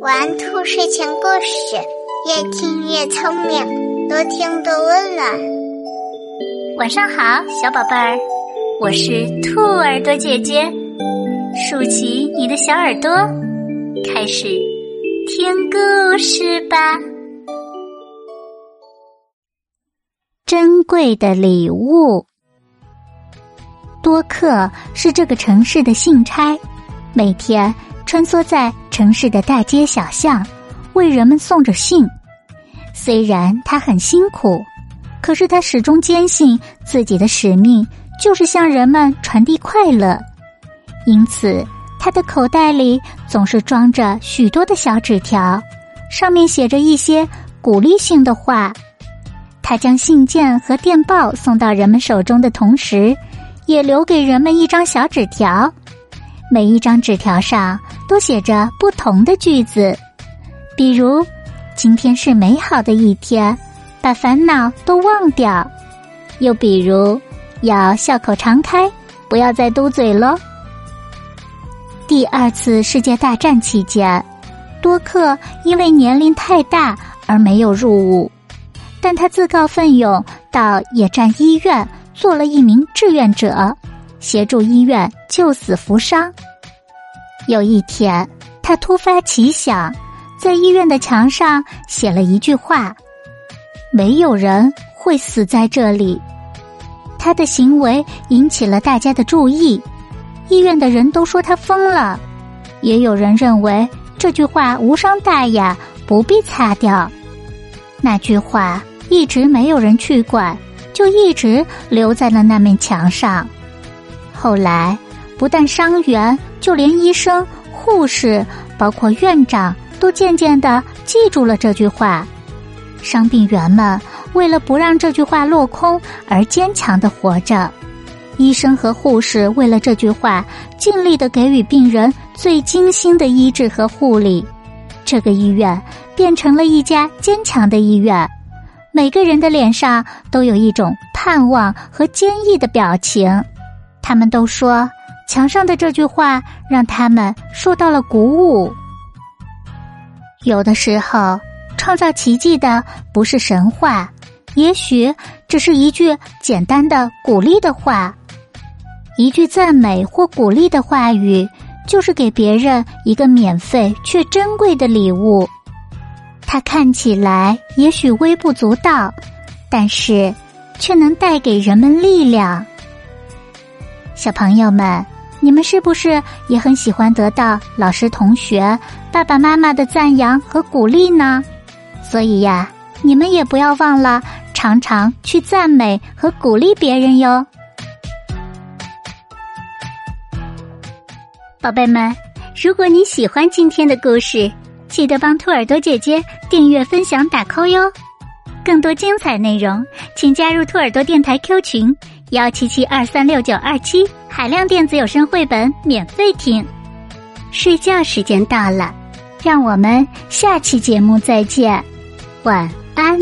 玩兔睡前故事，越听越聪明，多听多温暖。晚上好，小宝贝儿，我是兔耳朵姐姐，竖起你的小耳朵，开始听故事吧。珍贵的礼物。多克是这个城市的信差，每天穿梭在城市的大街小巷，为人们送着信。虽然他很辛苦，可是他始终坚信自己的使命就是向人们传递快乐。因此，他的口袋里总是装着许多的小纸条，上面写着一些鼓励性的话。他将信件和电报送到人们手中的同时。也留给人们一张小纸条，每一张纸条上都写着不同的句子，比如“今天是美好的一天，把烦恼都忘掉”，又比如“要笑口常开，不要再嘟嘴喽”。第二次世界大战期间，多克因为年龄太大而没有入伍，但他自告奋勇到野战医院。做了一名志愿者，协助医院救死扶伤。有一天，他突发奇想，在医院的墙上写了一句话：“没有人会死在这里。”他的行为引起了大家的注意，医院的人都说他疯了，也有人认为这句话无伤大雅，不必擦掉。那句话一直没有人去管。就一直留在了那面墙上。后来，不但伤员，就连医生、护士，包括院长，都渐渐的记住了这句话。伤病员们为了不让这句话落空而坚强的活着。医生和护士为了这句话，尽力的给予病人最精心的医治和护理。这个医院变成了一家坚强的医院。每个人的脸上都有一种盼望和坚毅的表情，他们都说墙上的这句话让他们受到了鼓舞。有的时候，创造奇迹的不是神话，也许只是一句简单的鼓励的话，一句赞美或鼓励的话语，就是给别人一个免费却珍贵的礼物。它看起来也许微不足道，但是却能带给人们力量。小朋友们，你们是不是也很喜欢得到老师、同学、爸爸妈妈的赞扬和鼓励呢？所以呀，你们也不要忘了常常去赞美和鼓励别人哟。宝贝们，如果你喜欢今天的故事。记得帮兔耳朵姐姐订阅、分享、打 call 哟！更多精彩内容，请加入兔耳朵电台 Q 群幺七七二三六九二七，海量电子有声绘本免费听。睡觉时间到了，让我们下期节目再见，晚安。